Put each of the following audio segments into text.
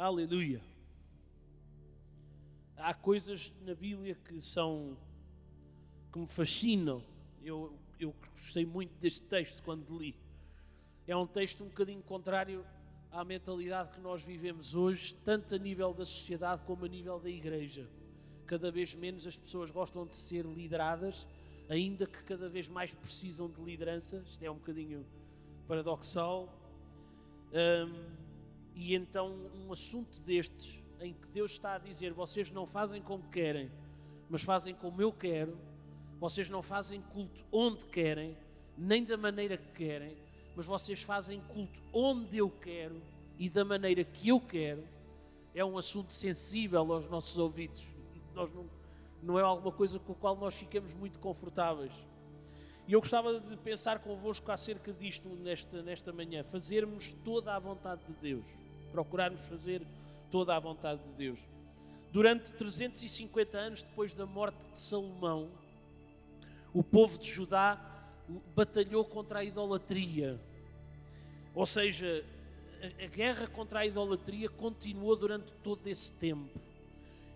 Aleluia. Há coisas na Bíblia que são que me fascinam. Eu, eu gostei muito deste texto quando li. É um texto um bocadinho contrário à mentalidade que nós vivemos hoje, tanto a nível da sociedade como a nível da igreja. Cada vez menos as pessoas gostam de ser lideradas, ainda que cada vez mais precisam de liderança. Isto é um bocadinho paradoxal. Um, e então, um assunto destes, em que Deus está a dizer: vocês não fazem como querem, mas fazem como eu quero, vocês não fazem culto onde querem, nem da maneira que querem, mas vocês fazem culto onde eu quero e da maneira que eu quero. É um assunto sensível aos nossos ouvidos. Nós não, não é alguma coisa com a qual nós ficamos muito confortáveis. E eu gostava de pensar convosco acerca disto nesta, nesta manhã. Fazermos toda a vontade de Deus. Procurarmos fazer toda a vontade de Deus. Durante 350 anos depois da morte de Salomão, o povo de Judá batalhou contra a idolatria. Ou seja, a, guerra contra a idolatria continuou durante todo esse tempo.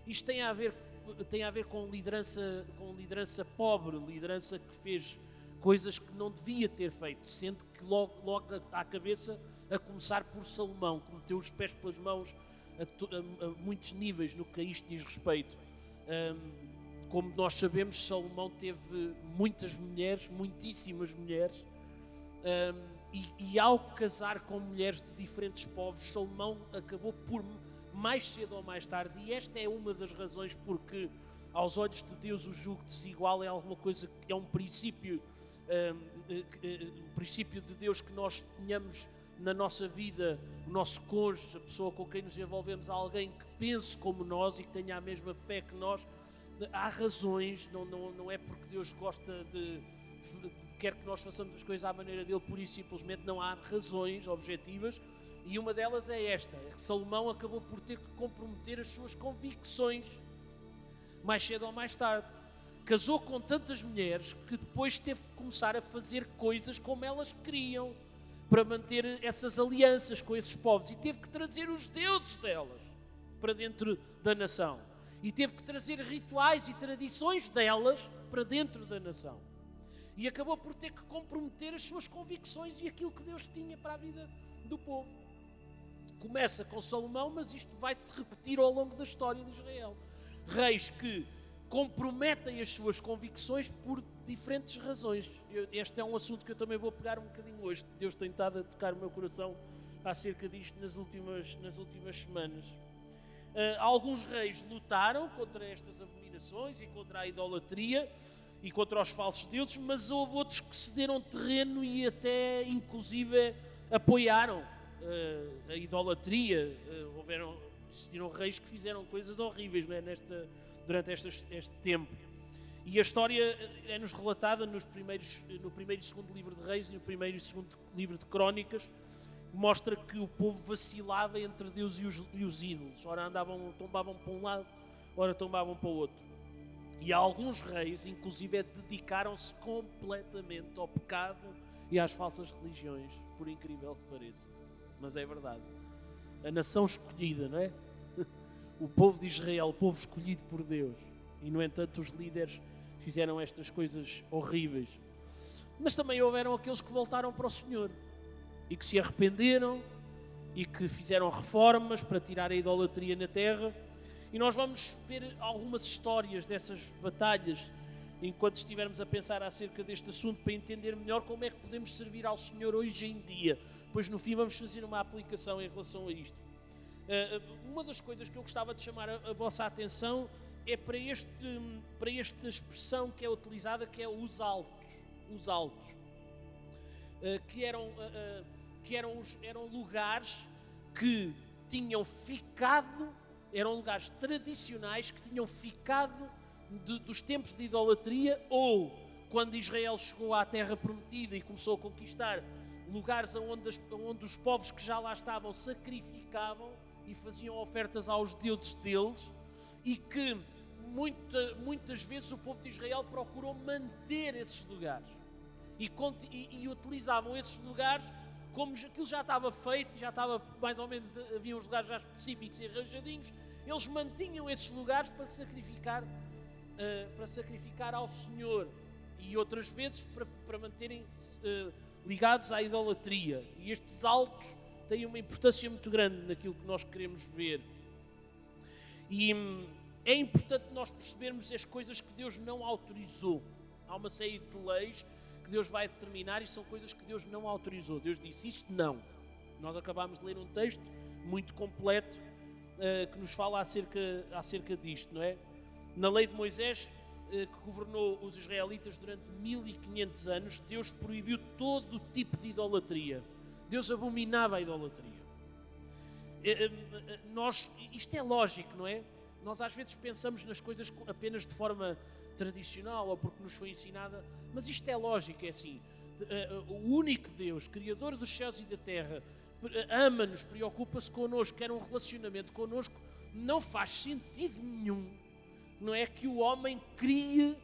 Isto tem a ver, tem a ver com, liderança, com liderança pobre, liderança que fez coisas que não devia ter feito, sendo que logo, logo à cabeça, a começar por Salomão, que meteu os pés pelas mãos a, a, a muitos níveis no que a isto diz respeito. Um, como nós sabemos, Salomão teve muitas mulheres, muitíssimas mulheres, um, e, e, ao casar com mulheres de diferentes povos, Salomão acabou por, mais cedo ou mais tarde, e esta é uma das razões porque, aos olhos de Deus, o jugo desigual é alguma coisa que é um princípio, um, um princípio de Deus que nós tenhamos na nossa vida, o nosso cônjuge, a pessoa com quem nos envolvemos, alguém que pense como nós e que tenha a mesma fé que nós há razões, não, não, não é porque Deus gosta de, de, de, quer que nós façamos as coisas à maneira dele, pura e simplesmente não há razões objetivas, e uma delas é esta: é que Salomão acabou por ter que comprometer as suas convicções, mais cedo ou mais tarde. Casou com tantas mulheres que depois teve que começar a fazer coisas como elas queriam para manter essas alianças com esses povos e teve que trazer os deuses delas para dentro da nação e teve que trazer rituais e tradições delas para dentro da nação. E acabou por ter que comprometer as suas convicções e aquilo que Deus tinha para a vida do povo. Começa com Salomão, mas isto vai se repetir ao longo da história de Israel. Reis que comprometem as suas convicções por diferentes razões. Este é um assunto que eu também vou pegar um bocadinho hoje. Deus tem estado a tocar o meu coração acerca disto nas últimas, nas últimas semanas. Uh, alguns reis lutaram contra estas abominações e contra a idolatria e contra os falsos deuses, mas houve outros que cederam terreno e até, inclusive, apoiaram uh, a idolatria. Uh, houveram, existiram reis que fizeram coisas horríveis é, Nesta, durante este, tempo. E a história é-nos relatada nos primeiros, no primeiro e segundo livro de Reis e no primeiro e segundo livro de Crónicas, mostra que o povo vacilava entre Deus e os, e os ídolos. Ora andavam, tombavam para um lado, ora tombavam para o outro. E alguns reis, inclusive, dedicaram-se completamente ao pecado e às falsas religiões, por incrível que pareça. Mas é verdade. A nação escolhida, não é? O povo de Israel, o povo escolhido por Deus. E, no entanto, os líderes fizeram estas coisas horríveis. Mas também houveram aqueles que voltaram para o Senhor e que se arrependeram e que fizeram reformas para tirar a idolatria na terra. E nós vamos ver algumas histórias dessas batalhas enquanto estivermos a pensar acerca deste assunto para entender melhor como é que podemos servir ao Senhor hoje em dia. Pois no fim vamos fazer uma aplicação em relação a isto. Uh, uma das coisas que eu gostava de chamar a, vossa atenção é para, este, para esta expressão que é utilizada, que é os altos. Os altos. Uh, que eram uh, que eram, os, eram lugares que tinham ficado, eram lugares tradicionais que tinham ficado de, dos tempos de idolatria ou quando Israel chegou à terra prometida e começou a conquistar lugares onde, as, onde os povos que já lá estavam sacrificavam e faziam ofertas aos deuses deles e que muita, muitas vezes o povo de Israel procurou manter esses lugares e, e, e utilizavam esses lugares como aquilo já estava feito, já estava mais ou menos, havia uns lugares já específicos e arranjadinhos, eles mantinham esses lugares para sacrificar, uh, para sacrificar ao Senhor e outras vezes para, para manterem uh, ligados à idolatria. E estes altos têm uma importância muito grande naquilo que nós queremos ver. E hum, é importante nós percebermos as coisas que Deus não autorizou. Há uma série de leis que Deus vai determinar e são coisas que Deus não autorizou. Deus disse isto não. Nós acabámos de ler um texto muito completo uh, que nos fala acerca, acerca disto, não é? Na lei de Moisés, uh, que governou os israelitas durante 1500 anos, Deus proibiu todo o tipo de idolatria. Deus abominava a idolatria. Uh, nós, isto é lógico, não é? Nós às vezes pensamos nas coisas apenas de forma tradicional ou porque nos foi ensinada, mas isto é lógico, é assim. O único Deus, Criador dos céus e da terra, ama-nos, preocupa-se connosco, quer um relacionamento connosco, não faz sentido nenhum, não é que o homem crie eh,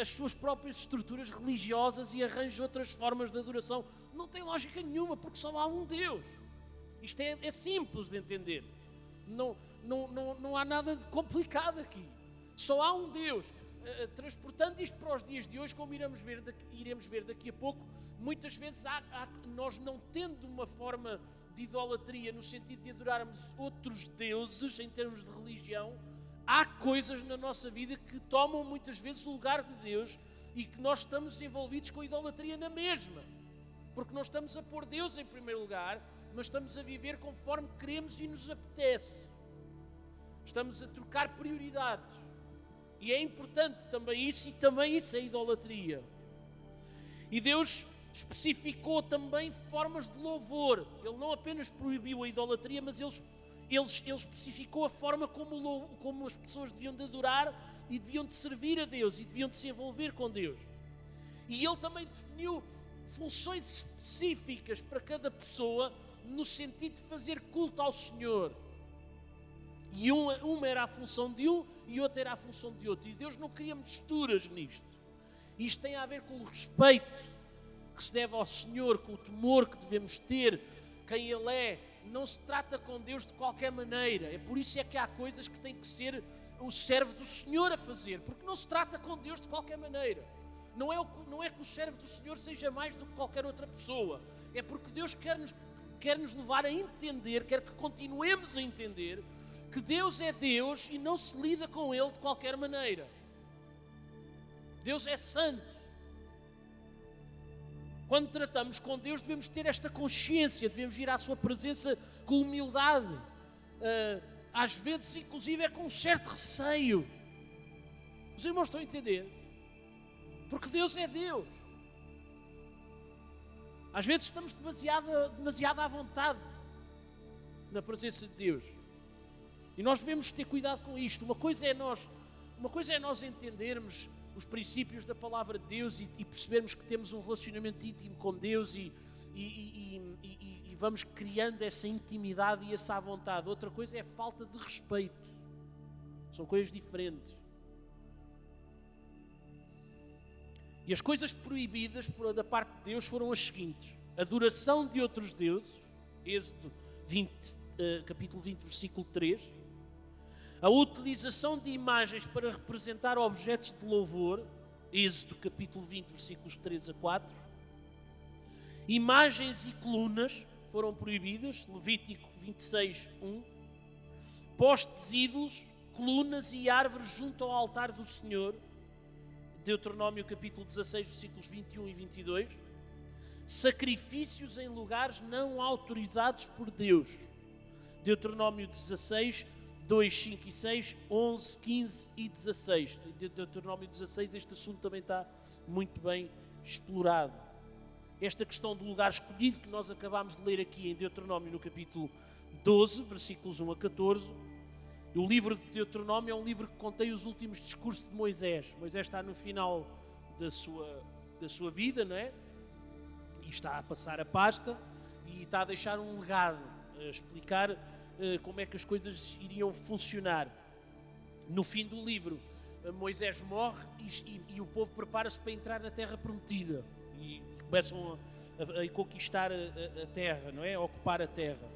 as suas próprias estruturas religiosas e arranje outras formas de adoração. Não tem lógica nenhuma, porque só há um Deus. Isto é, é simples de entender. Não, não, não, não há nada de complicado aqui. Só há um Deus. Uh, transportando isto para os dias de hoje, como iremos ver daqui, iremos ver daqui a pouco, muitas vezes há, há, nós não tendo uma forma de idolatria no sentido de adorarmos outros deuses em termos de religião, há coisas na nossa vida que tomam muitas vezes o lugar de Deus e que nós estamos envolvidos com a idolatria na mesma. Porque nós estamos a pôr Deus em primeiro lugar, mas estamos a viver conforme queremos e nos apetece. Estamos a trocar prioridades. E é importante também isso, e também isso é idolatria. E Deus especificou também formas de louvor. Ele não apenas proibiu a idolatria, mas ele, ele, ele especificou a forma como, como as pessoas deviam de adorar e deviam de servir a Deus e deviam de se envolver com Deus. E ele também definiu funções específicas para cada pessoa no sentido de fazer culto ao Senhor. E uma, uma era a função de um e outra era a função de outro. E Deus não queria misturas nisto. Isto tem a ver com o respeito que se deve ao Senhor, com o temor que devemos ter, quem Ele é. Não se trata com Deus de qualquer maneira. É por isso é que há coisas que tem que ser o servo do Senhor a fazer, porque não se trata com Deus de qualquer maneira. Não é, o, não é que o servo do Senhor seja mais do que qualquer outra pessoa. É porque Deus quer nos, quer nos levar a entender, quer que continuemos a entender que Deus é Deus e não se lida com Ele de qualquer maneira. Deus é santo. Quando tratamos com Deus, devemos ter esta consciência, devemos ir à Sua presença com humildade. Uh, às vezes, inclusive, é com um certo receio. Os irmãos estão a entender? Porque Deus é Deus. Às vezes estamos demasiado, demasiado à vontade na presença de Deus. E nós devemos ter cuidado com isto. Uma coisa é nós, uma coisa é nós entendermos os princípios da palavra de Deus e, e percebermos que temos um relacionamento íntimo com Deus e, e, e, vamos criando essa intimidade e essa vontade. Outra coisa é a falta de respeito. São coisas diferentes. E as coisas proibidas da parte de Deus foram as seguintes: adoração de outros deuses, Êxodo 20, eh, capítulo 20, versículo 3 a utilização de imagens para representar objetos de louvor, Êxodo capítulo 20, versículos 3 a 4. Imagens e colunas foram proibidas, Levítico 26, 1. Postes ídolos, colunas e árvores junto ao altar do Senhor, Deuteronômio capítulo 16, versículos 21 e 22. Sacrifícios em lugares não autorizados por Deus, Deuteronômio 16, 2, 5 e 6, 11, 15 e 16. De Deuteronômio 16, este assunto também está muito bem explorado. Esta questão do lugar escolhido que nós acabámos de ler aqui em Deuteronômio no capítulo 12, versículos 1 a 14. O livro de Deuteronômio é um livro que contém os últimos discursos de Moisés. Moisés está no final da sua, da sua vida, não é? E está a passar a pasta e está a deixar um legado, a explicar como é que as coisas iriam funcionar. No fim do livro, eh, Moisés morre e, e, e o povo prepara-se para entrar na terra prometida e começam a, a, a conquistar a, a, terra, não é? A ocupar a terra.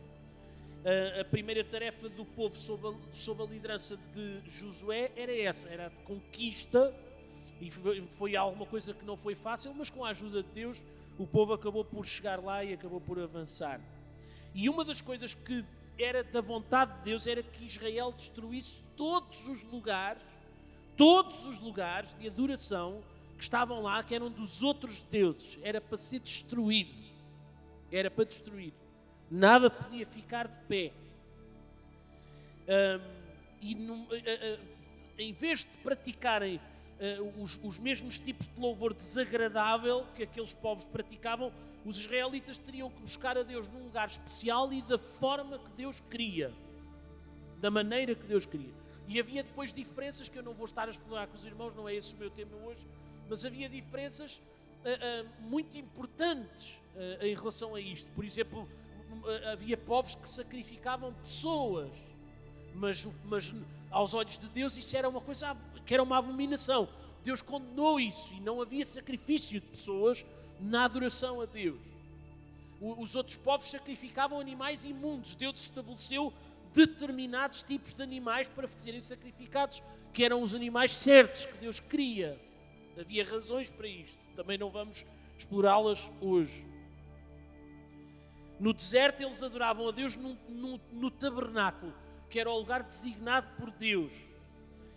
A, a primeira tarefa do povo sob a, sob a liderança de Josué era essa, era a conquista, e foi alguma coisa que não foi fácil, mas com a ajuda de Deus o povo acabou por chegar lá e acabou por avançar. E uma das coisas que era da vontade de Deus era que Israel destruísse todos os lugares, todos os lugares de adoração que estavam lá, que eram dos outros deuses, era para ser destruído. Era para destruir. Nada podia ficar de pé. Um, e num, uh, uh, em vez de praticarem uh, os, os, mesmos tipos de louvor desagradável que aqueles povos praticavam, os israelitas teriam que buscar a Deus num lugar especial e da forma que Deus queria, da maneira que Deus queria. E havia depois diferenças que eu não vou estar a explorar com os irmãos, não é esse o meu tema hoje, mas havia diferenças uh, uh, muito importantes em relação a isto. Por exemplo, havia povos que sacrificavam pessoas, mas, mas aos olhos de Deus isso era uma coisa que era uma abominação. Deus condenou isso e não havia sacrifício de pessoas na adoração a Deus. Os outros povos sacrificavam animais imundos. Deus estabeleceu determinados tipos de animais para serem sacrificados, que eram os animais certos que Deus queria. Havia razões para isto. Também não vamos explorá-las hoje. No deserto eles adoravam a Deus no, no, no, tabernáculo, que era o lugar designado por Deus.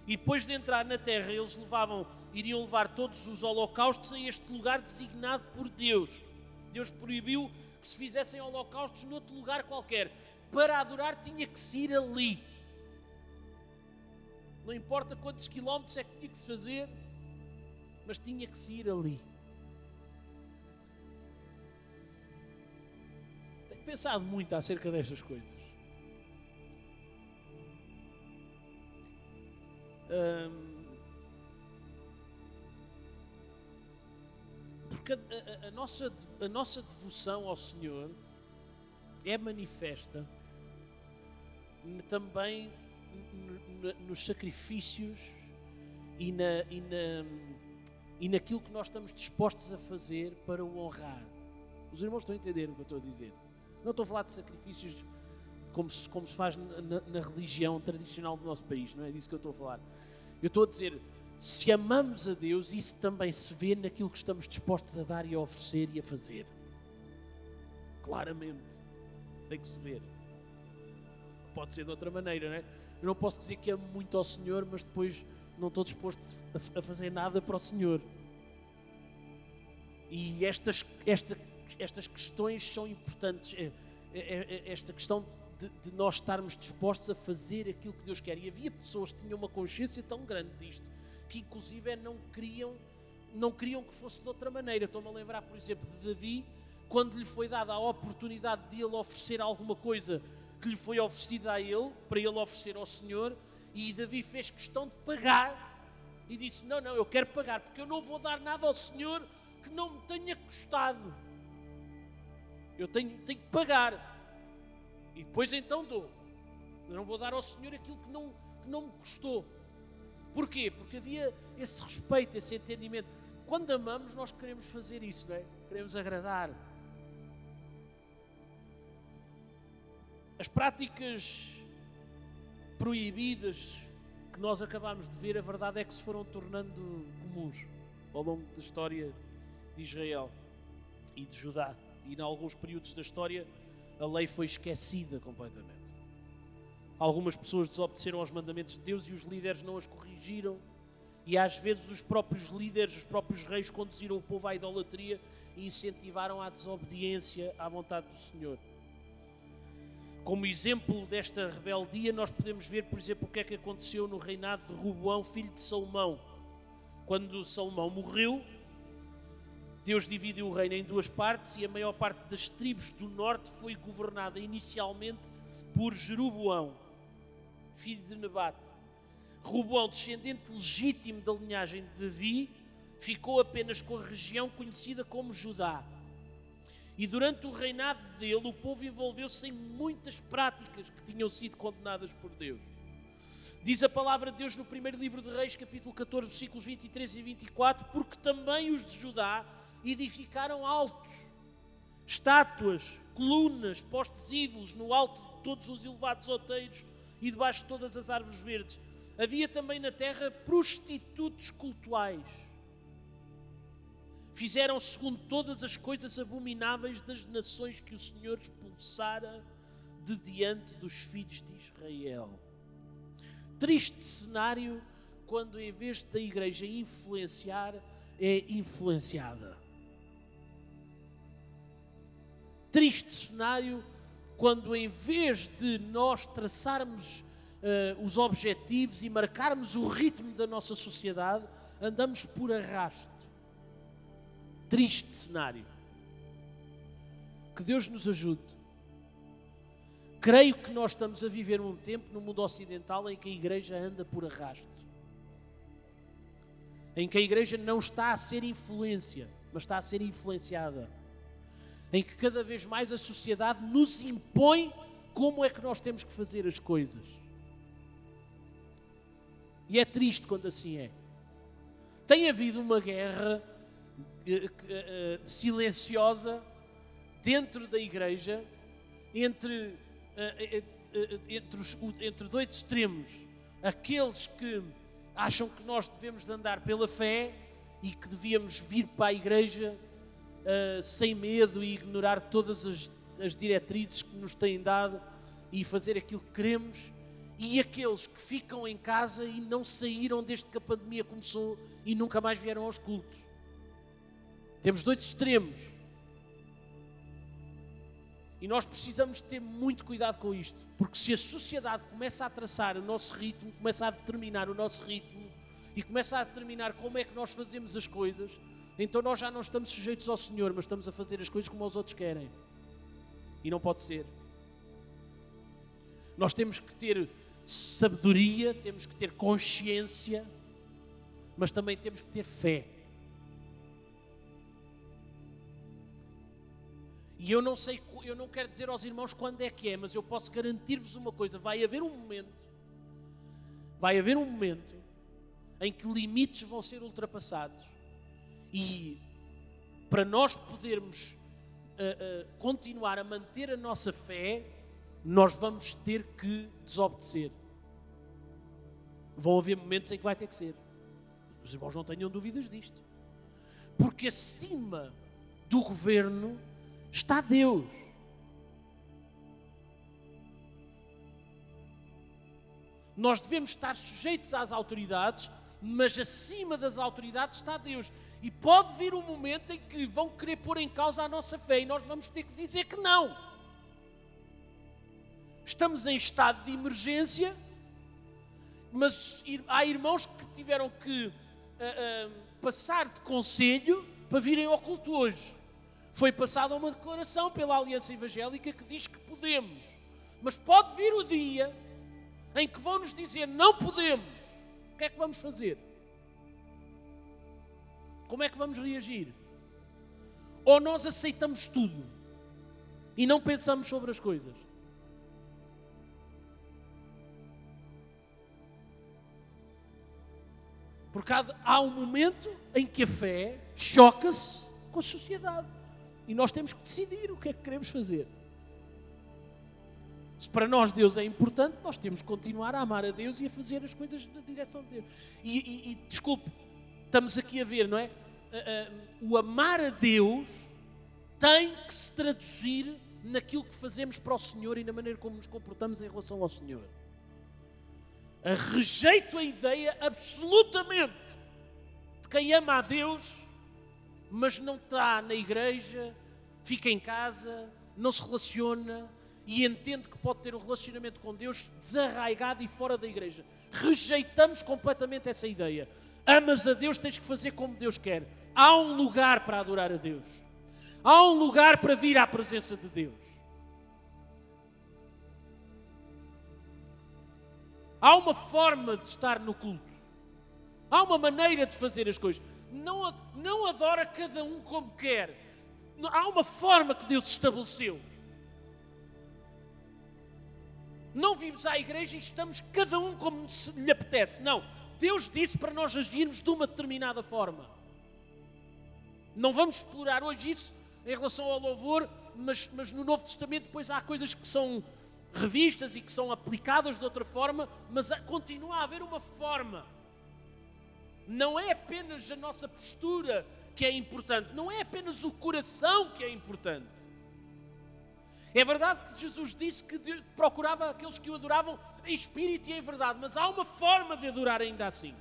E depois de entrar na terra, eles levavam, iriam levar todos os holocaustos a este lugar designado por Deus. Deus proibiu que se fizessem holocaustos noutro lugar qualquer. Para adorar tinha que se ir ali. Não importa quantos quilómetros é que tinha que se fazer, mas tinha que se ir ali. Tenho pensado muito acerca destas coisas. Hum, porque a, a, a, nossa, a nossa devoção ao Senhor é manifesta também nos sacrifícios e na, e na e naquilo que nós estamos dispostos a fazer para o honrar. Os irmãos estão a entender o que eu estou a dizer. Não estou a falar de sacrifícios como se, como se faz na, na religião tradicional do nosso país, não é disso que eu estou a falar. Eu estou a dizer, se amamos a Deus, isso também se vê naquilo que estamos dispostos a dar e a oferecer e a fazer. Claramente. Tem que se ver. Pode ser de outra maneira, não é? Eu não posso dizer que amo muito ao Senhor, mas depois não estou disposto a, fazer nada para o Senhor. E estas, esta, estas questões são importantes. É, é, é, esta questão de, de, nós estarmos dispostos a fazer aquilo que Deus quer. E havia pessoas que tinham uma consciência tão grande disto que, inclusive, não queriam, não queriam que fosse de outra maneira. Estou-me a lembrar, por exemplo, de Davi, quando lhe foi dada a oportunidade de ele oferecer alguma coisa que lhe foi oferecida a ele, para ele oferecer ao Senhor e Davi fez questão de pagar e disse: Não, não, eu quero pagar, porque eu não vou dar nada ao Senhor que não me tenha custado. Eu tenho, tenho que pagar. E depois então dou. Eu não vou dar ao Senhor aquilo que não, que não me custou. Porquê? Porque havia esse respeito, esse entendimento. Quando amamos, nós queremos fazer isso, não é? Queremos agradar. As práticas proibidas que nós acabámos de ver, a verdade é que se foram tornando comuns ao longo da história de Israel e de Judá. E em alguns períodos da história a lei foi esquecida completamente. Algumas pessoas desobedeceram aos mandamentos de Deus e os líderes não as corrigiram. E às vezes os próprios líderes, os próprios reis conduziram o povo à idolatria e incentivaram a desobediência à vontade do Senhor. Como exemplo desta rebeldia, nós podemos ver, por exemplo, o que é que aconteceu no reinado de Roboão, filho de Salomão. Quando Salomão morreu, Deus dividiu o reino em duas partes e a maior parte das tribos do norte foi governada inicialmente por Jeroboão, filho de Nebate. Roboão, descendente legítimo da linhagem de Davi, ficou apenas com a região conhecida como Judá. E durante o reinado dele, o povo envolveu-se em muitas práticas que tinham sido condenadas por Deus. Diz a palavra de Deus no primeiro livro de Reis, capítulo 14, versículos 23 e 24: Porque também os de Judá edificaram altos estátuas, colunas, postes ídolos no alto de todos os elevados outeiros e debaixo de todas as árvores verdes. Havia também na terra prostitutos cultuais. Fizeram segundo todas as coisas abomináveis das nações que o Senhor expulsara de diante dos filhos de Israel. Triste cenário quando, em vez da igreja influenciar, é influenciada. Triste cenário quando, em vez de nós traçarmos uh, os objetivos e marcarmos o ritmo da nossa sociedade, andamos por arrasto. Triste cenário. Que Deus nos ajude. Creio que nós estamos a viver um tempo no mundo ocidental em que a igreja anda por arrasto. Em que a igreja não está a ser influência, mas está a ser influenciada. Em que cada vez mais a sociedade nos impõe como é que nós temos que fazer as coisas. E é triste quando assim é. Tem havido uma guerra uh, uh, silenciosa dentro da igreja entre eh, entre, os, entre dois extremos, aqueles que acham que nós devemos de andar pela fé e que devíamos vir para a igreja uh, sem medo e ignorar todas as, as diretrizes que nos têm dado e fazer aquilo que queremos, e aqueles que ficam em casa e não saíram desde que a pandemia começou e nunca mais vieram aos cultos. Temos dois extremos. E nós precisamos ter muito cuidado com isto, porque se a sociedade começa a traçar o nosso ritmo, começa a determinar o nosso ritmo e começa a determinar como é que nós fazemos as coisas, então nós já não estamos sujeitos ao Senhor, mas estamos a fazer as coisas como os outros querem. E não pode ser. Nós temos que ter sabedoria, temos que ter consciência, mas também temos que ter fé. E eu não sei, eu não quero dizer aos irmãos quando é que é, mas eu posso garantir-vos uma coisa: vai haver um momento, vai haver um momento em que limites vão ser ultrapassados. E para nós podermos uh, uh, continuar a manter a nossa fé, nós vamos ter que desobedecer. Vão haver momentos em que vai ter que ser. Os irmãos não tenham dúvidas disto. Porque acima do governo está Deus. Nós devemos estar sujeitos às autoridades, mas acima das autoridades está Deus. E pode vir um momento em que vão querer pôr em causa a nossa fé e nós vamos ter que dizer que não. Estamos em estado de emergência, mas há irmãos que tiveram que uh, uh, passar de conselho para virem ao culto hoje foi passada uma declaração pela Aliança Evangélica que diz que podemos. Mas pode vir o dia em que vão nos dizer não podemos. O que é que vamos fazer? Como é que vamos reagir? Ou nós aceitamos tudo e não pensamos sobre as coisas? Porque há um momento em que a fé choca-se com a sociedade. E nós temos que decidir o que é que queremos fazer. Se para nós Deus é importante, nós temos que continuar a amar a Deus e a fazer as coisas na direção de Deus. E, e, e desculpe, estamos aqui a ver, não é? Uh, uh, o amar a Deus tem que se traduzir naquilo que fazemos para o Senhor e na maneira como nos comportamos em relação ao Senhor. A rejeito a ideia absolutamente de quem ama a Deus mas não está na igreja, fica em casa, não se relaciona e entende que pode ter um relacionamento com Deus desarraigado e fora da igreja. Rejeitamos completamente essa ideia. Amas a Deus, tens que fazer como Deus quer. Há um lugar para adorar a Deus. Há um lugar para vir à presença de Deus. Há uma forma de estar no culto. Há uma maneira de fazer as coisas não, não adora cada um como quer. Há uma forma que Deus estabeleceu. Não vimos à igreja e estamos cada um como lhe apetece. Não. Deus disse para nós agirmos de uma determinada forma. Não vamos explorar hoje isso em relação ao louvor, mas, mas no Novo Testamento depois há coisas que são revistas e que são aplicadas de outra forma, mas continua a haver uma forma. Não é apenas a nossa postura que é importante, não é apenas o coração que é importante. É verdade que Jesus disse que procurava aqueles que o adoravam em espírito e em verdade, mas há uma forma de adorar ainda assim.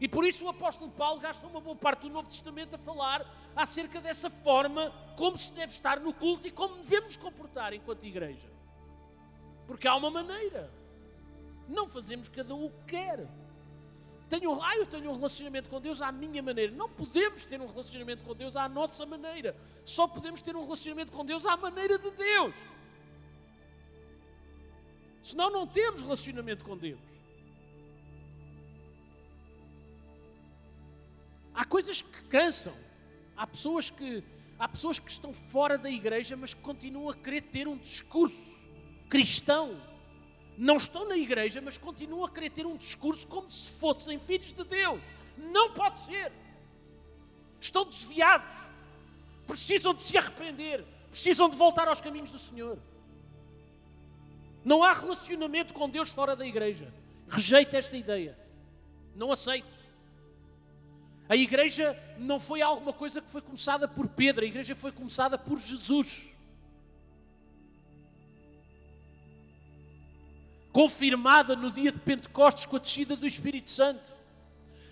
E por isso o apóstolo Paulo gasta uma boa parte do Novo Testamento a falar acerca dessa forma como se deve estar no culto e como devemos comportar enquanto igreja. Porque há uma maneira. Não fazemos cada um o que quer. Tenho, ah, eu tenho um relacionamento com Deus à minha maneira. Não podemos ter um relacionamento com Deus à nossa maneira. Só podemos ter um relacionamento com Deus à maneira de Deus. Senão não temos relacionamento com Deus. Há coisas que cansam. Há pessoas que, há pessoas que estão fora da igreja, mas que continuam a querer ter um discurso cristão. Não estão na igreja, mas continuam a querer ter um discurso como se fossem filhos de Deus. Não pode ser. Estão desviados. Precisam de se arrepender. Precisam de voltar aos caminhos do Senhor. Não há relacionamento com Deus fora da igreja. Rejeito esta ideia. Não aceito. A igreja não foi alguma coisa que foi começada por Pedro, a igreja foi começada por Jesus. Confirmada no dia de Pentecostes com a descida do Espírito Santo.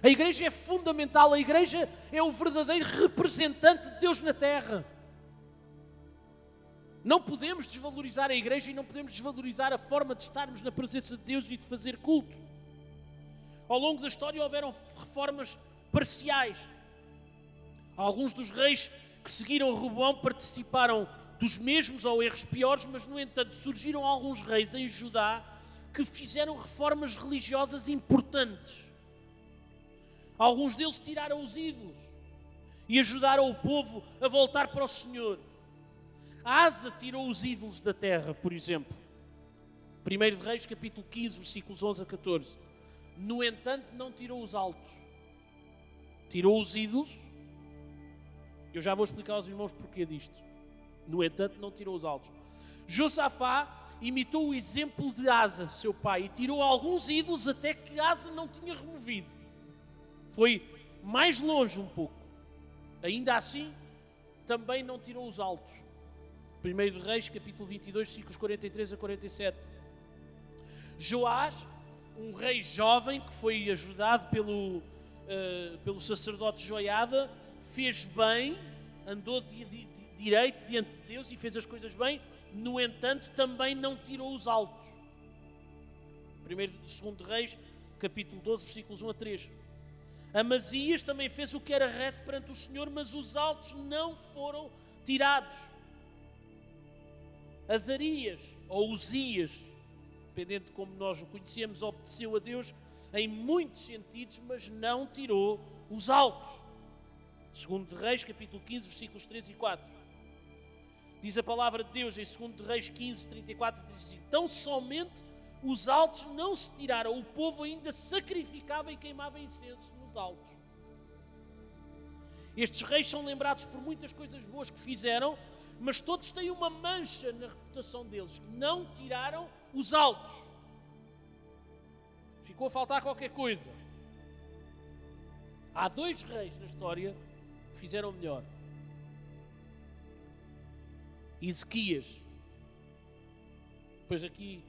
A igreja é fundamental, a igreja é o verdadeiro representante de Deus na terra. Não podemos desvalorizar a igreja e não podemos desvalorizar a forma de estarmos na presença de Deus e de fazer culto. Ao longo da história houveram reformas parciais. Alguns dos reis que seguiram Roboão participaram dos mesmos ou erros piores, mas no entanto surgiram alguns reis em Judá que fizeram reformas religiosas importantes. Alguns deles tiraram os ídolos e ajudaram o povo a voltar para o Senhor. Asa tirou os ídolos da terra, por exemplo. 1 Reis, capítulo 15, versículos 11 a 14. No entanto, não tirou os altos tirou os ídolos. Eu já vou explicar aos irmãos porquê disto. No entanto, não tirou os altos. Josafá imitou o exemplo de Asa, seu pai, e tirou alguns ídolos até que Asa não tinha removido. Foi mais longe um pouco. Ainda assim, também não tirou os altos. 1 Reis, capítulo 22, versículos 43 a 47. Joás, um rei jovem que foi ajudado pelo uh, pelo sacerdote Joiada, fez bem, andou de, de, de, direito diante de Deus e fez as coisas bem, no entanto, também não tirou os altos. 1 e 2 Reis, capítulo 12, versículos 1 a 3. Amazias também fez o que era reto perante o Senhor, mas os altos não foram tirados. Azarias, ou Uzias, dependendo de como nós o conhecemos, obedeceu a Deus em muitos sentidos, mas não tirou os altos. Segundo de Reis, capítulo 15, versículos 3 e 4. Diz a palavra de Deus em 2 de Reis 15, 34 e 35. Então somente os altos não se tiraram, o povo ainda sacrificava e queimava incenso nos altos. Estes reis são lembrados por muitas coisas boas que fizeram, mas todos têm uma mancha na reputação deles. Não tiraram os altos ficou a faltar qualquer coisa. Há dois reis na história que fizeram melhor. Ezequias. Pois aqui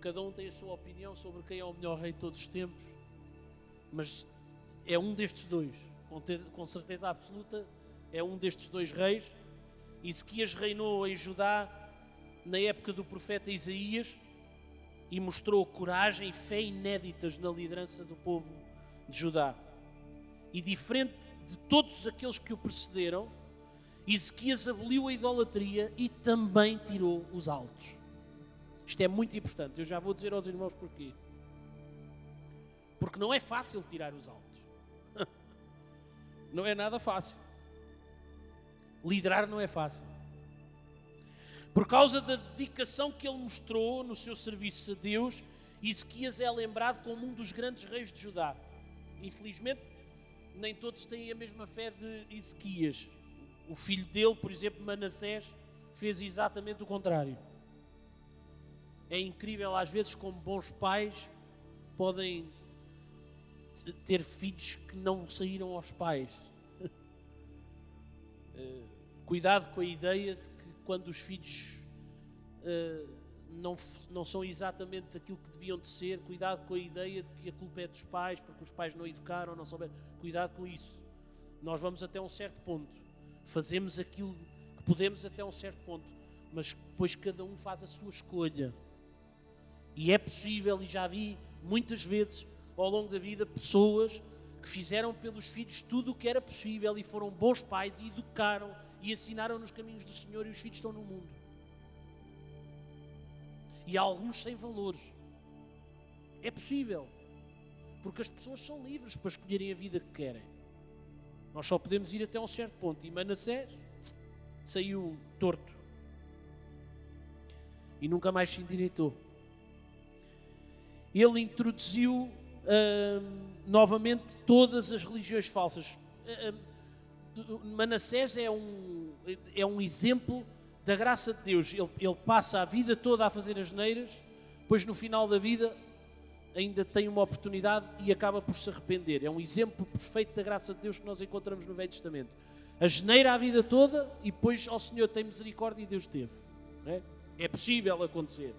cada um tem a sua opinião sobre quem é o melhor rei de todos os tempos, mas é um destes dois, com certeza absoluta, é um destes dois reis. Ezequias reinou em Judá na época do profeta Isaías e mostrou coragem e fé inéditas na liderança do povo de Judá. E diferente de todos aqueles que o precederam, Ezequias aboliu a idolatria e também tirou os altos. Isto é muito importante, eu já vou dizer aos irmãos porquê. Porque não é fácil tirar os altos. Não é nada fácil. Liderar não é fácil. Por causa da dedicação que ele mostrou no seu serviço a Deus, Ezequias é lembrado como um dos grandes reis de Judá. Infelizmente, nem todos têm a mesma fé de Ezequias. O filho dele, por exemplo, Manassés, fez exatamente o contrário. É incrível, às vezes, como bons pais podem ter filhos que não saíram aos pais. uh, cuidado com a ideia de que quando os filhos uh, não, não são exatamente aquilo que deviam de ser, cuidado com a ideia de que a culpa é dos pais, porque os pais não educaram, não souberam. Cuidado com isso. Nós vamos até um certo ponto, fazemos aquilo que podemos até um certo ponto, mas depois cada um faz a sua escolha. E é possível, e já vi muitas vezes ao longo da vida pessoas que fizeram pelos filhos tudo o que era possível e foram bons pais e educaram e ensinaram nos caminhos do Senhor e os filhos estão no mundo. E há alguns sem valores. É possível. Porque as pessoas são livres para escolherem a vida que querem. Nós só podemos ir até um certo ponto. E Manassés saiu torto. E nunca mais se endireitou. Ele introduziu hum, novamente todas as religiões falsas. Hum, Manassés é um, é um exemplo da graça de Deus. Ele, ele passa a vida toda a fazer as neiras, depois no final da vida ainda tem uma oportunidade e acaba por se arrepender. É um exemplo perfeito da graça de Deus que nós encontramos no Velho Testamento. A geneira a vida toda e depois ao Senhor tem misericórdia e Deus teve. É? é possível acontecer.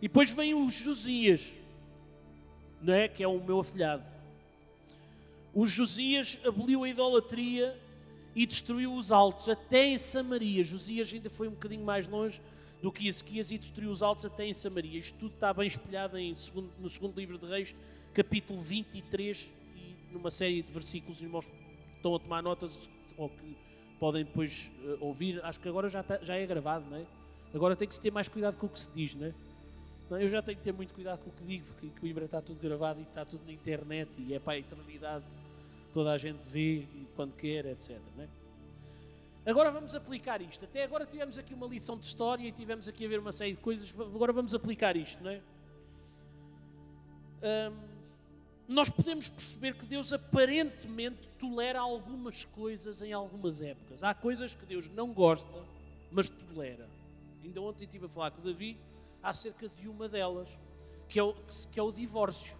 E depois vem o Josias, não é? que é o meu afilhado. O Josias aboliu a idolatria e destruiu os altos até em Samaria. Josias ainda foi um bocadinho mais longe do que Ezequias e destruiu os altos até em Samaria. Isto tudo está bem espelhado em, no segundo livro de Reis, capítulo 23, e numa série de versículos, os irmãos estão a tomar notas, ou que podem depois uh, ouvir. Acho que agora já, está, já é gravado, não é? Agora tem que se ter mais cuidado com o que se diz, não é? Eu já tenho que ter muito cuidado com o que digo, porque Coimbra está tudo gravado e está tudo na internet e é para a eternidade toda a gente vê quando quer, etc. Né? Agora vamos aplicar isto. Até agora tivemos aqui uma lição de história e tivemos aqui a ver uma série de coisas. Agora vamos aplicar isto, não é? nós podemos perceber que Deus aparentemente tolera algumas coisas em algumas épocas. Há coisas que Deus não gosta, mas tolera. Ainda ontem estive a falar com o Davi acerca de uma delas, que é o, que é o divórcio.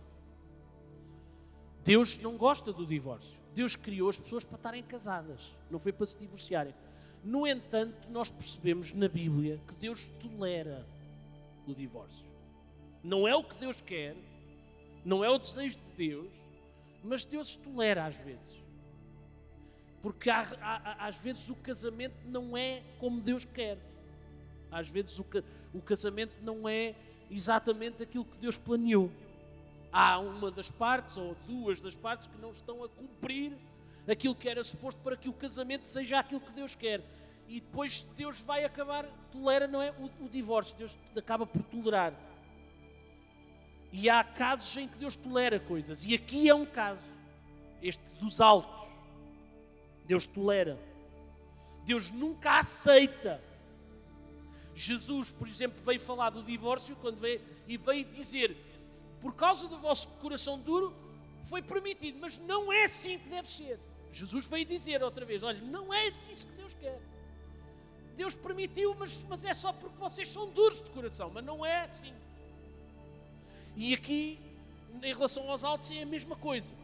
Deus não gosta do divórcio. Deus criou as pessoas para estarem casadas, não foi para se divorciarem. No entanto, nós percebemos na Bíblia que Deus tolera o divórcio. Não é o que Deus quer, não é o desejo de Deus, mas Deus tolera às vezes. Porque há, há, às vezes o casamento não é como Deus quer. Às vezes o, o casamento não é exatamente aquilo que Deus planeou há uma das partes ou duas das partes que não estão a cumprir aquilo que era suposto para que o casamento seja aquilo que Deus quer. E depois Deus vai acabar, tolera, não é? O, o divórcio, Deus acaba por tolerar. E há casos em que Deus tolera coisas. E aqui é um caso, este dos altos. Deus tolera. Deus nunca aceita. Jesus, por exemplo, veio falar do divórcio quando veio, e veio dizer: por causa do vosso coração duro, foi permitido, mas não é assim que deve ser. Jesus veio dizer outra vez: olha, não é isso que Deus quer. Deus permitiu, mas, mas é só porque vocês são duros de coração, mas não é assim. E aqui, em relação aos altos, é a mesma coisa.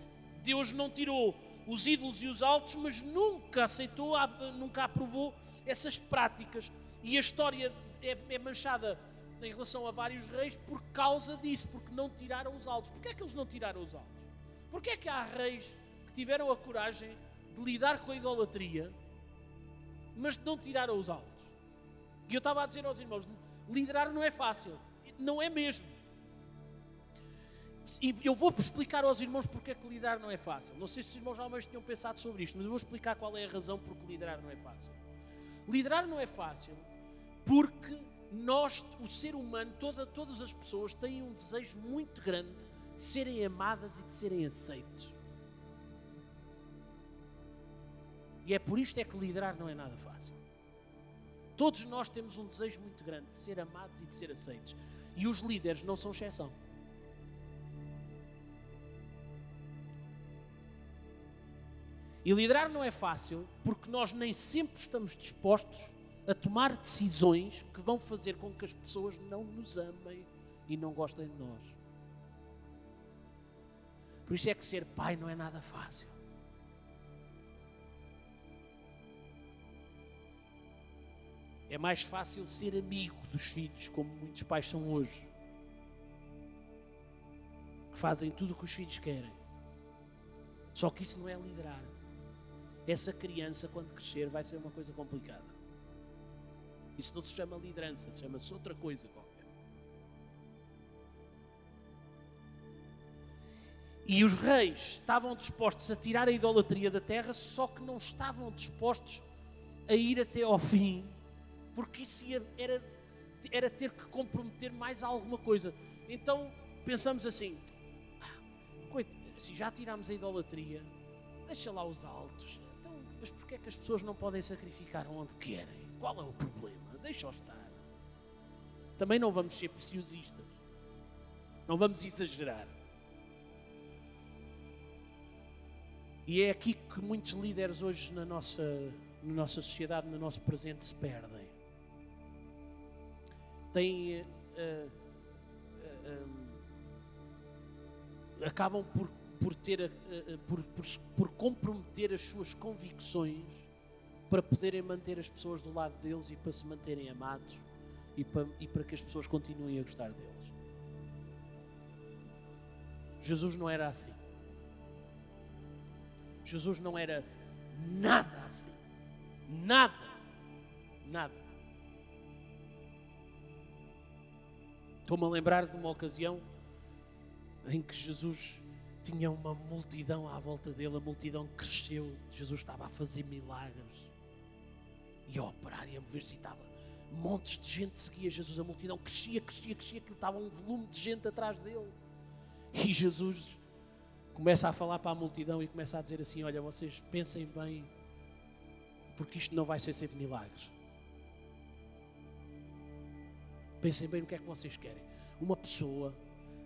Deus não tirou os ídolos e os altos, mas nunca aceitou, nunca aprovou essas práticas. E a história é, é manchada em relação a vários reis por causa disso, porque não tiraram os altos. Porquê é que eles não tiraram os altos? Porquê é que há reis que tiveram a coragem de lidar com a idolatria, mas não tiraram os altos? E eu estava a dizer aos irmãos, liderar não é fácil, não é mesmo. E eu vou explicar aos irmãos porque é que liderar não é fácil. Não sei se os irmãos já mais tinham pensado sobre isto, mas eu vou explicar qual é a razão porque liderar não é fácil. Liderar não é fácil porque nós, o ser humano, toda, todas as pessoas têm um desejo muito grande de serem amadas e de serem aceites. E é por isto é que liderar não é nada fácil. Todos nós temos um desejo muito grande de ser amados e de ser aceites. E os líderes não são exceção. E liderar não é fácil porque nós nem sempre estamos dispostos a tomar decisões que vão fazer com que as pessoas não nos amem e não gostem de nós. Por isso é que ser pai não é nada fácil. É mais fácil ser amigo dos filhos, como muitos pais são hoje. Que fazem tudo o que os filhos querem. Só que isso não é liderar. Essa criança, quando crescer, vai ser uma coisa complicada. Isso não se chama liderança, chama-se outra coisa qualquer. E os reis estavam dispostos a tirar a idolatria da terra, só que não estavam dispostos a ir até ao fim porque isso era, era ter que comprometer mais alguma coisa. Então pensamos assim: ah, assim já tirámos a idolatria, deixa lá os altos. Então, mas porquê é que as pessoas não podem sacrificar onde querem? Qual é o problema? Deixa-os estar. Também não vamos ser preciosistas. Não vamos exagerar. E é aqui que muitos líderes hoje na nossa, na nossa sociedade, no nosso presente, se perdem têm. Uh, uh, um, acabam por, por, ter, uh, por, por, por comprometer as suas convicções para poderem manter as pessoas do lado deles e para se manterem amados e para, e para que as pessoas continuem a gostar deles. Jesus não era assim. Jesus não era nada assim. Nada. Nada. Estou-me a lembrar de uma ocasião em que Jesus tinha uma multidão à volta dele, a multidão cresceu, Jesus estava a fazer milagres e a operar e a mover-se estava montes de gente seguia Jesus, a multidão crescia, crescia, crescia, que estava um volume de gente atrás dele. E Jesus começa a falar para a multidão e começa a dizer assim: Olha, vocês pensem bem, porque isto não vai ser sempre milagres. Pensem bem no que é que vocês querem. Uma pessoa,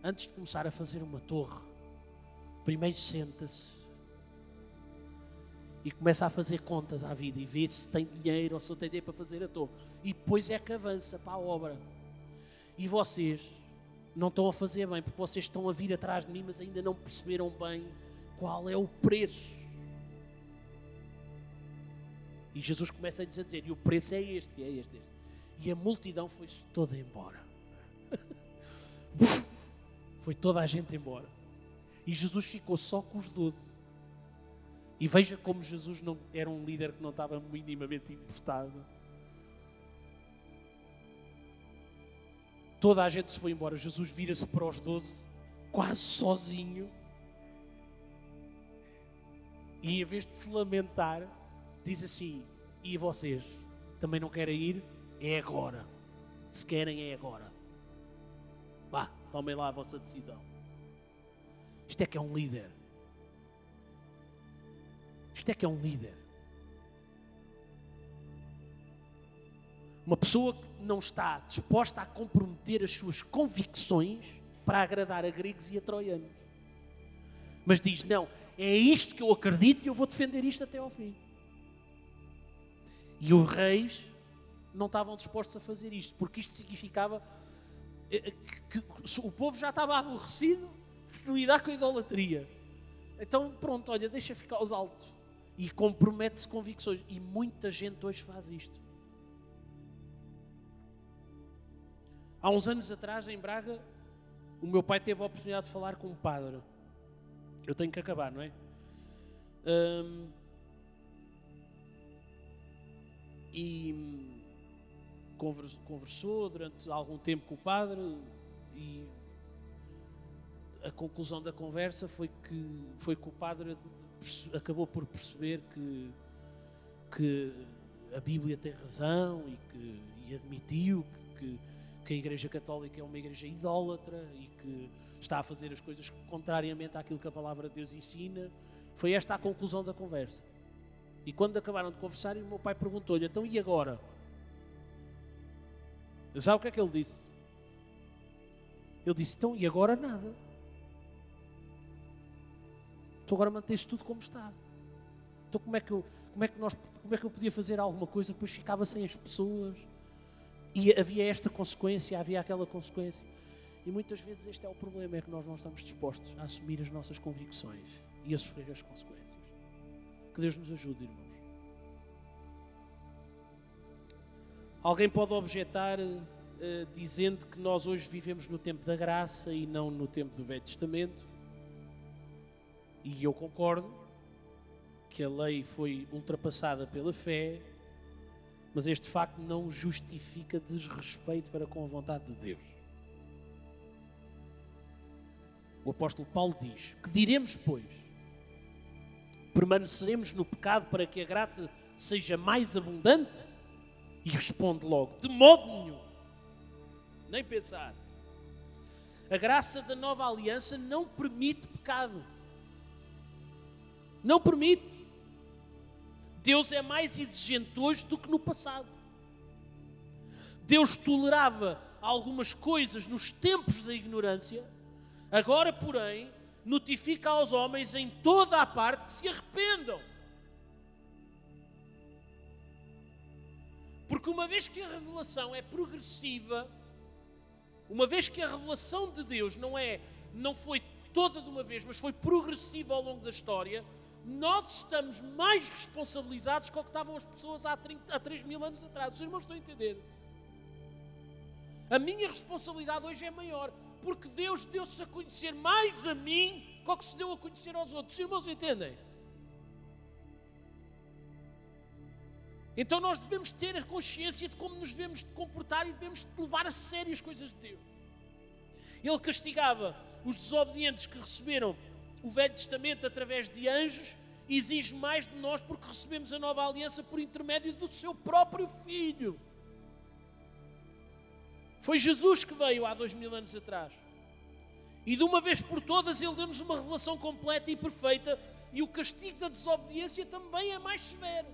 antes de começar a fazer uma torre, primeiro senta-se e começa a fazer contas à vida e vê se tem dinheiro ou se tem dinheiro para fazer a torre. E depois é que avança para a obra. E vocês não estão a fazer bem, porque vocês estão a vir atrás de mim, mas ainda não perceberam bem qual é o preço. E Jesus começa a dizer: e o preço é este, é este, é este. E a multidão foi-se toda embora. foi toda a gente embora. E Jesus ficou só com os doze. E veja como Jesus não era um líder que não estava minimamente importado. Toda a gente se foi embora. Jesus vira-se para os doze, quase sozinho. E em vez de se lamentar, diz assim: E vocês também não querem ir? É agora. Se querem, é agora. Vá, tomem lá a vossa decisão. Isto é que é um líder. Isto é que é um líder. Uma pessoa que não está disposta a comprometer as suas convicções para agradar a gregos e a troianos. Mas diz: não, é isto que eu acredito e eu vou defender isto até ao fim. E os reis não estavam dispostos a fazer isto, porque isto significava eh, eh, que, o povo já estava aborrecido de lidar com a idolatria. Então, pronto, olha, deixa ficar os altos. E compromete-se convicções. E muita gente hoje faz isto. Há uns anos atrás, em Braga, o meu pai teve a oportunidade de falar com um padre. Eu tenho que acabar, não é? Um, e conversou durante algum tempo com o padre e a conclusão da conversa foi que foi que o padre acabou por perceber que que a Bíblia tem razão e que e admitiu que, que, que a Igreja Católica é uma igreja idólatra e que está a fazer as coisas contrariamente àquilo que a palavra de Deus ensina. Foi esta a conclusão da conversa. E quando acabaram de conversar, o meu pai perguntou-lhe: então e agora? Sabe o que é que ele disse? Ele disse: então, e agora nada? Tu agora mantens tudo como está. Então como é que eu, como é que nós, como é que eu podia fazer alguma coisa? Depois ficava sem as pessoas. E havia esta consequência, havia aquela consequência. E muitas vezes este é o problema, é que nós não estamos dispostos a assumir as nossas convicções e a sofrer as consequências. Que Deus nos ajude, irmãos. Alguém pode objetar uh, dizendo que nós hoje vivemos no tempo da graça e não no tempo do Velho Testamento. E eu concordo que a lei foi ultrapassada pela fé, mas este facto não justifica desrespeito para com a vontade de Deus. O apóstolo Paulo diz: Que diremos, pois? Permaneceremos no pecado para que a graça seja mais abundante? E responde logo: De modo nenhum. Nem pensar. A graça da nova aliança não permite pecado. Não permite. Deus é mais exigente hoje do que no passado. Deus tolerava algumas coisas nos tempos da ignorância Agora, porém, notifica aos homens em toda a parte que se arrependam. Porque uma vez que a revelação é progressiva, uma vez que a revelação de Deus não é, não foi toda de uma vez, mas foi progressiva ao longo da história, nós estamos mais responsabilizados com o que estavam as pessoas há, 30, há 3 mil anos atrás. Os irmãos estão a entender? A minha responsabilidade hoje é maior porque Deus deu-se a conhecer mais a mim do que se deu a conhecer aos outros. Os irmãos entendem? Então nós devemos ter a consciência de como nos devemos comportar e devemos levar a sério as coisas de Deus. Ele castigava os desobedientes que receberam o Velho Testamento através de anjos exige mais de nós porque recebemos a nova aliança por intermédio do seu próprio Filho. Foi Jesus que veio há dois mil anos atrás. E de uma vez por todas Ele deu-nos uma revelação completa e perfeita, e o castigo da desobediência também é mais severo.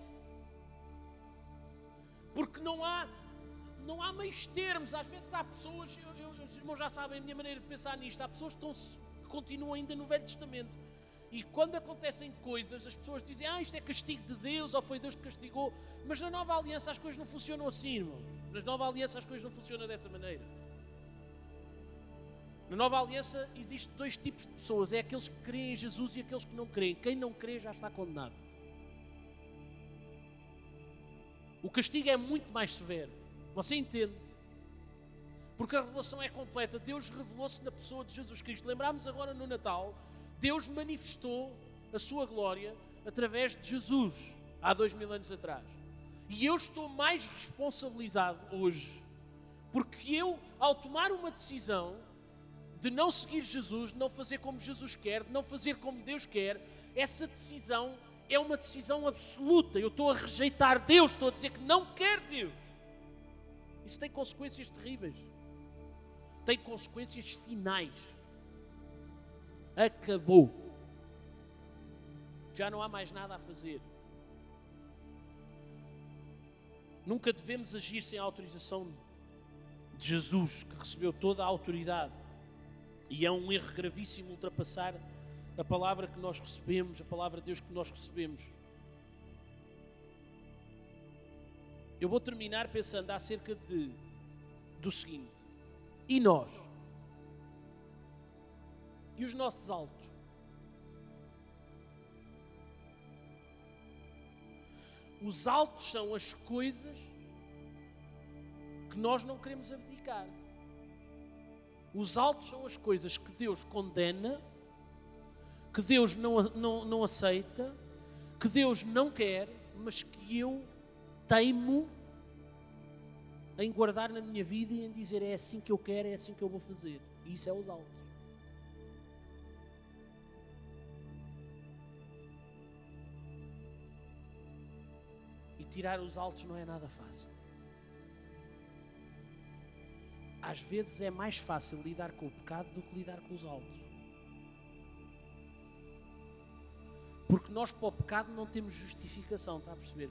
Porque não há, não há meios termos. Às vezes há pessoas, eu, eu, os irmãos já sabem a minha maneira de pensar nisto, há pessoas que, estão, que continuam ainda no Velho Testamento. E quando acontecem coisas, as pessoas dizem, ah, isto é castigo de Deus, ou foi Deus que castigou. Mas na nova aliança as coisas não funcionam assim, irmãos. Na nova aliança as coisas não funcionam dessa maneira. Na nova aliança existem dois tipos de pessoas: é aqueles que creem em Jesus e aqueles que não creem. Quem não crê já está condenado. O castigo é muito mais severo. Você entende? Porque a revelação é completa. Deus revelou-se na pessoa de Jesus Cristo. Lembramos agora no Natal, Deus manifestou a sua glória através de Jesus, há dois mil anos atrás. E eu estou mais responsabilizado hoje, porque eu, ao tomar uma decisão de não seguir Jesus, de não fazer como Jesus quer, de não fazer como Deus quer, essa decisão é uma decisão absoluta. Eu estou a rejeitar Deus, estou a dizer que não quer Deus. Isso tem consequências terríveis. Tem consequências finais. Acabou. Já não há mais nada a fazer. Nunca devemos agir sem a autorização de Jesus, que recebeu toda a autoridade. E é um erro gravíssimo ultrapassar a palavra que nós recebemos, a palavra de Deus que nós recebemos. Eu vou terminar pensando acerca de, do seguinte: e nós? E os nossos altos? Os altos são as coisas que nós não queremos abdicar. Os altos são as coisas que Deus condena, que Deus não, não, não aceita, que Deus não quer, mas que eu teimo em guardar na minha vida e em dizer é assim que eu quero, é assim que eu vou fazer. E isso é os altos. tirar os altos não é nada fácil. Às vezes é mais fácil lidar com o pecado do que lidar com os altos. Porque nós para o pecado não temos justificação, está a perceber?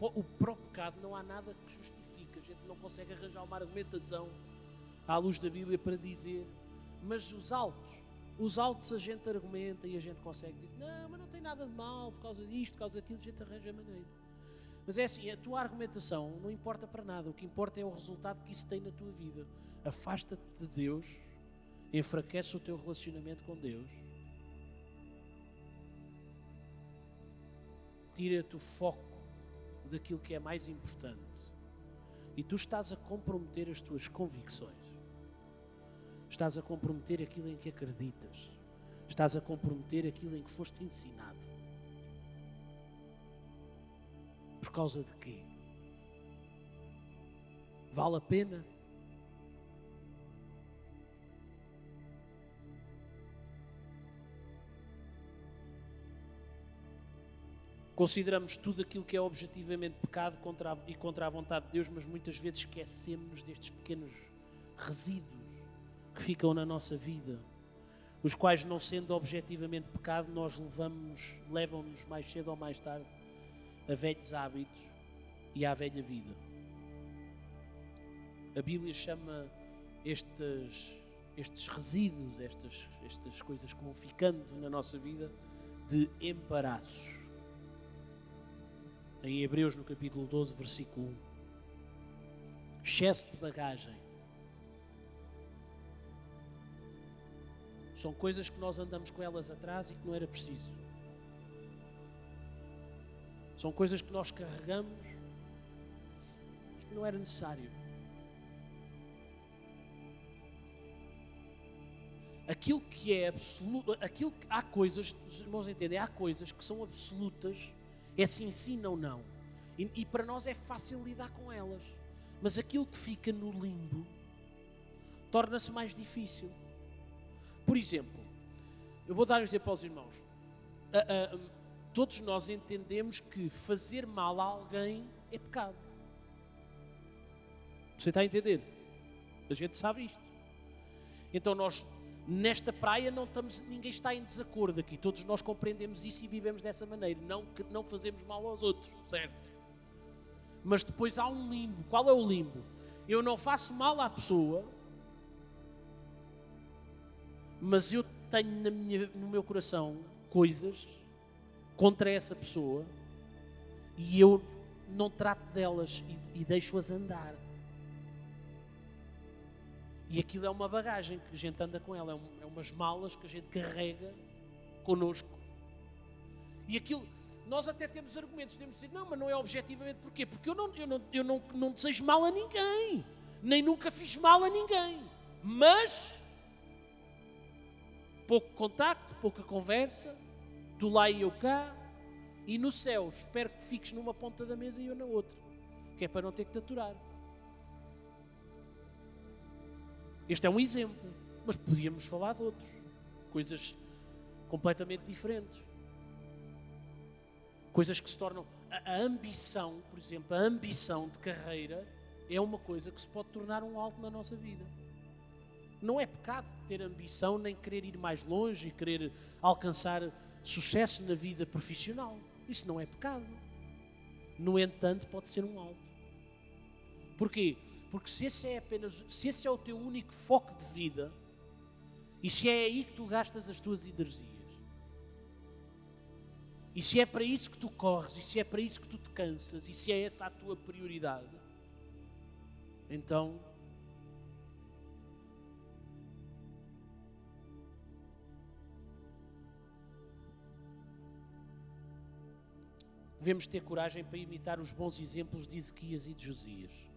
O para o pecado não há nada que justifique. A gente não consegue arranjar uma argumentação à luz da Bíblia para dizer. Mas os altos, Os altos a gente argumenta e a gente consegue dizer, não, mas não tem nada de mal por causa disto, por causa daquilo, a gente arranja a maneira. Mas é assim, a tua argumentação não importa para nada, o que importa é o resultado que isso tem na tua vida. Afasta-te de Deus, enfraquece o teu relacionamento com Deus, tira-te o foco daquilo que é mais importante e tu estás a comprometer as tuas convicções. Estás a comprometer aquilo em que acreditas. Estás a comprometer aquilo em que foste ensinado. Por causa de quê? Vale a pena? Consideramos tudo aquilo que é objetivamente pecado contra a, e contra a vontade de Deus, mas muitas vezes esquecemos destes pequenos resíduos que ficam na nossa vida, os quais, não sendo objetivamente pecado, nós levamos, levam-nos mais cedo ou mais tarde a velhos hábitos e à velha vida. A Bíblia chama estes, estes resíduos, estas, estas coisas que vão ficando na nossa vida, de embaraços em Hebreus, no capítulo 12, versículo 1. Excesso de bagagem. São coisas que nós andamos com elas atrás e que não era preciso. São coisas que nós carregamos e que não era necessário. Aquilo que é absoluto, aquilo que há coisas, os irmãos entendem, há coisas que são absolutas é se ensinam ou não. E, e para nós é fácil lidar com elas. Mas aquilo que fica no limbo torna-se mais difícil. Por exemplo, eu vou dar um exemplo aos irmãos. Uh, uh, todos nós entendemos que fazer mal a alguém é pecado. Você está a entender? A gente sabe isto. Então nós Nesta praia não estamos, ninguém está em desacordo aqui. Todos nós compreendemos isso e vivemos dessa maneira. Não que não fazemos mal aos outros, certo? Mas depois há um limbo. Qual é o limbo? Eu não faço mal à pessoa, mas eu tenho minha, no meu coração coisas contra essa pessoa e eu não trato delas e, e deixo-as andar. E aquilo é uma bagagem que a gente anda com ela, é, um, é umas malas que a gente carrega connosco. E aquilo, nós até temos argumentos, temos de dizer, não, mas não é objetivamente porquê? Porque eu não, eu não, eu não, não desejo mal a ninguém, nem nunca fiz mal a ninguém. Mas pouco contacto, pouca conversa, tu lá e eu cá, e no céu espero que fiques numa ponta da mesa e eu na outra, que é para não ter que te aturar. Este é um exemplo, mas podíamos falar de outros, coisas completamente diferentes. Coisas que se tornam. A, a ambição, por exemplo, a ambição de carreira é uma coisa que se pode tornar um alto na nossa vida. Não é pecado ter ambição, nem querer ir mais longe e querer alcançar sucesso na vida profissional. Isso não é pecado. No entanto, pode ser um alto. Porquê? Porque se esse é apenas, se esse é o teu único foco de vida, e se é aí que tu gastas as tuas energias, e se é para isso que tu corres, e se é para isso que tu te cansas, e se é essa a tua prioridade, então devemos ter coragem para imitar os bons exemplos de Ezequias e de Josias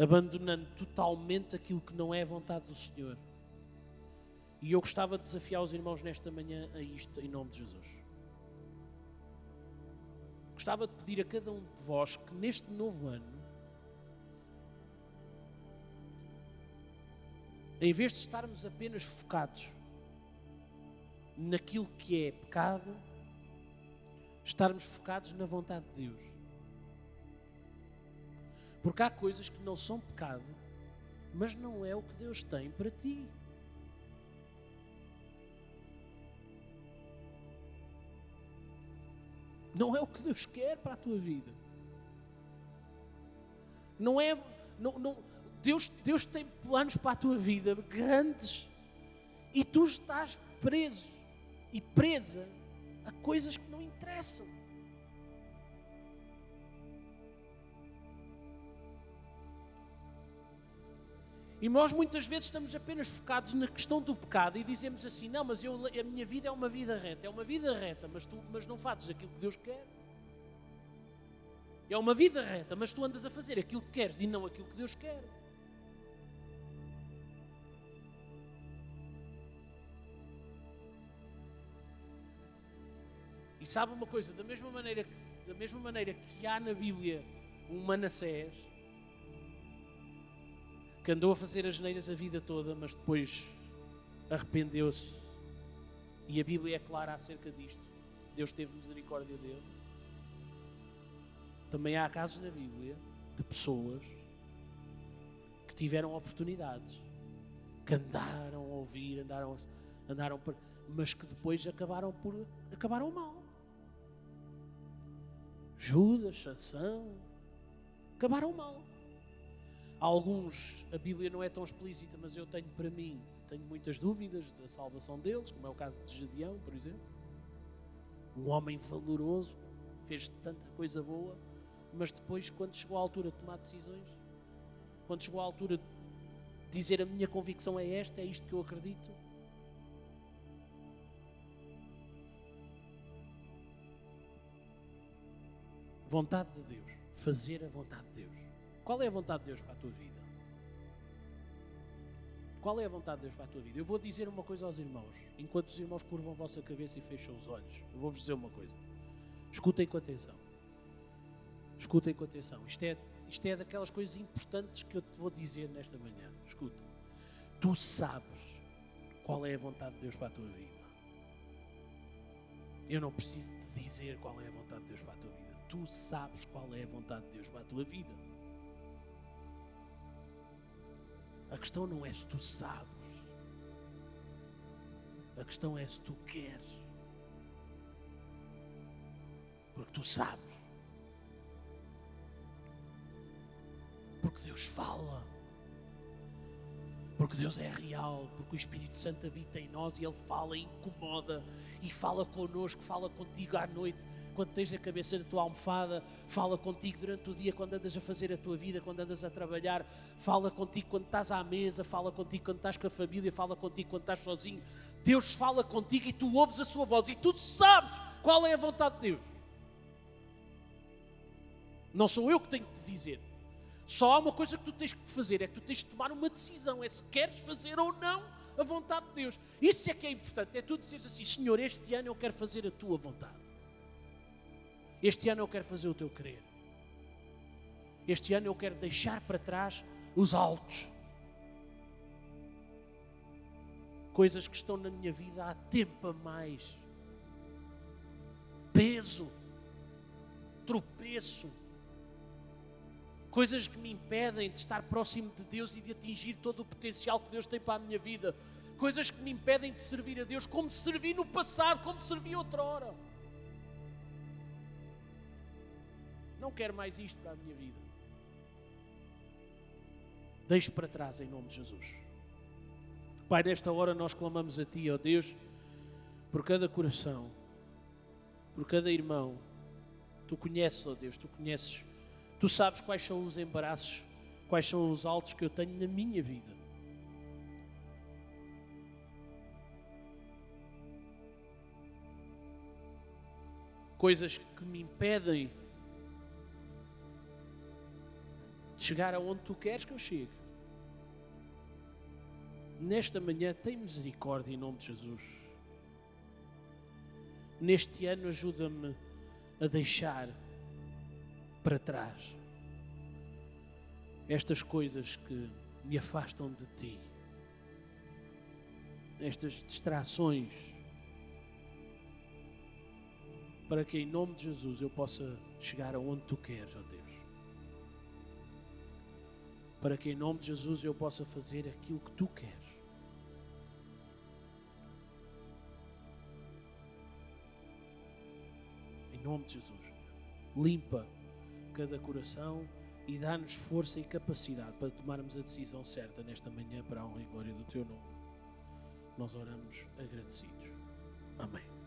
abandonando totalmente aquilo que não é vontade do Senhor. E eu gostava de desafiar os irmãos nesta manhã a isto, em nome de Jesus. Gostava de pedir a cada um de vós que neste novo ano, em vez de estarmos apenas focados naquilo que é pecado, estarmos focados na vontade de Deus. Porque há coisas que não são pecado, mas não é o que Deus tem para ti. Não é o que Deus quer para a tua vida. Não é. Não, não, Deus, Deus tem planos para a tua vida grandes. E tu estás preso e presa a coisas que não interessam. E nós muitas vezes estamos apenas focados na questão do pecado e dizemos assim: não, mas eu, a minha vida é uma vida reta. É uma vida reta, mas tu mas não fazes aquilo que Deus quer. É uma vida reta, mas tu andas a fazer aquilo que queres e não aquilo que Deus quer. E sabe uma coisa, da mesma maneira, da mesma maneira que há na Bíblia um Manassés que andou a fazer as neiras a vida toda, mas depois arrependeu-se. E a Bíblia é clara acerca disto. Deus teve misericórdia dele. Também há casos na Bíblia de pessoas que tiveram oportunidades, que andaram a ouvir, andaram, andaram por, mas que depois acabaram por acabaram mal. Judas, Sansão, acabaram mal. Alguns, a Bíblia não é tão explícita, mas eu tenho para mim, tenho muitas dúvidas da salvação deles, como é o caso de Gedeão, por exemplo. Um homem valoroso, fez tanta coisa boa, mas depois, quando chegou à altura de tomar decisões, quando chegou à altura de dizer a minha convicção é esta, é isto que eu acredito, vontade de Deus, fazer a vontade de Deus. Qual é a vontade de Deus para a tua vida? Qual é a vontade de Deus para a tua vida? Eu vou dizer uma coisa aos irmãos, enquanto os irmãos curvam a vossa cabeça e fecham os olhos. Eu vou-vos dizer uma coisa. Escutem com atenção. Escutem com atenção. Isto é, isto é daquelas coisas importantes que eu te vou dizer nesta manhã. Escuta. Tu sabes qual é a vontade de Deus para a tua vida. Eu não preciso te dizer qual é a vontade de Deus para a tua vida. Tu sabes qual é a vontade de Deus para a tua vida. A questão não é se tu sabes. A questão é se tu queres. Porque tu sabes. Porque Deus fala. Porque Deus é real, porque o Espírito Santo habita em nós e Ele fala e incomoda e fala connosco, fala contigo à noite, quando tens a cabeça na tua almofada, fala contigo durante o dia, quando andas a fazer a tua vida, quando andas a trabalhar, fala contigo quando estás à mesa, fala contigo quando estás com a família, fala contigo quando estás sozinho. Deus fala contigo e tu ouves a sua voz e tu sabes qual é a vontade de Deus. Não sou eu que tenho que te dizer. Só há uma coisa que tu tens que fazer, é que tu tens de tomar uma decisão, é se queres fazer ou não a vontade de Deus. Isso é que é importante, é tu dizeres assim, Senhor, este ano eu quero fazer a tua vontade. Este ano eu quero fazer o teu querer. Este ano eu quero deixar para trás os altos. Coisas que estão na minha vida há tempo a mais. Peso, tropeço, coisas que me impedem de estar próximo de Deus e de atingir todo o potencial que Deus tem para a minha vida, coisas que me impedem de servir a Deus como servi no passado, como servi outrora. Não quero mais isto para a minha vida. Deixe para trás em nome de Jesus. Pai, nesta hora nós clamamos a Ti, ó Deus, por cada coração, por cada irmão. Tu conheces, ó Deus, Tu conheces Tu sabes quais são os embaraços, quais são os altos que eu tenho na minha vida. Coisas que me impedem de chegar aonde tu queres que eu chegue. Nesta manhã, tem misericórdia em nome de Jesus. Neste ano, ajuda-me a deixar para trás. Estas coisas que me afastam de ti, estas distrações, para que em nome de Jesus eu possa chegar aonde tu queres, ó Deus. Para que em nome de Jesus eu possa fazer aquilo que tu queres. Em nome de Jesus. Limpa cada coração e dá-nos força e capacidade para tomarmos a decisão certa nesta manhã para a honra e glória do Teu nome. nós oramos agradecidos. Amém.